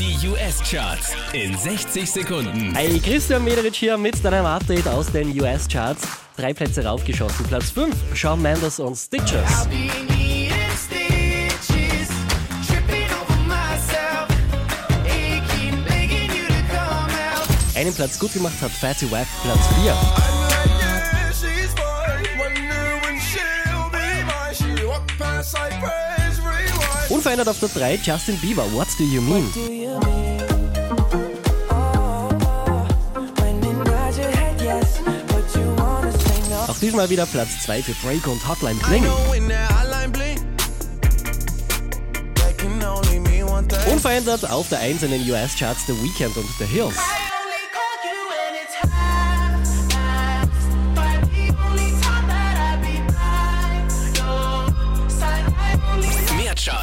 Die US-Charts in 60 Sekunden. Hey, Christian Mederich hier mit deinem Update aus den US-Charts. Drei Plätze raufgeschossen. Platz 5, Shawn Mendes und Stitches. Einen Platz gut gemacht hat Fatty Web, Platz 4. Unverändert auf der 3 Justin Bieber, What Do You Mean? Auch diesmal wieder Platz 2 für Drake und Hotline Bling. Unverändert auf der 1 in den US-Charts The Weeknd und The Hills.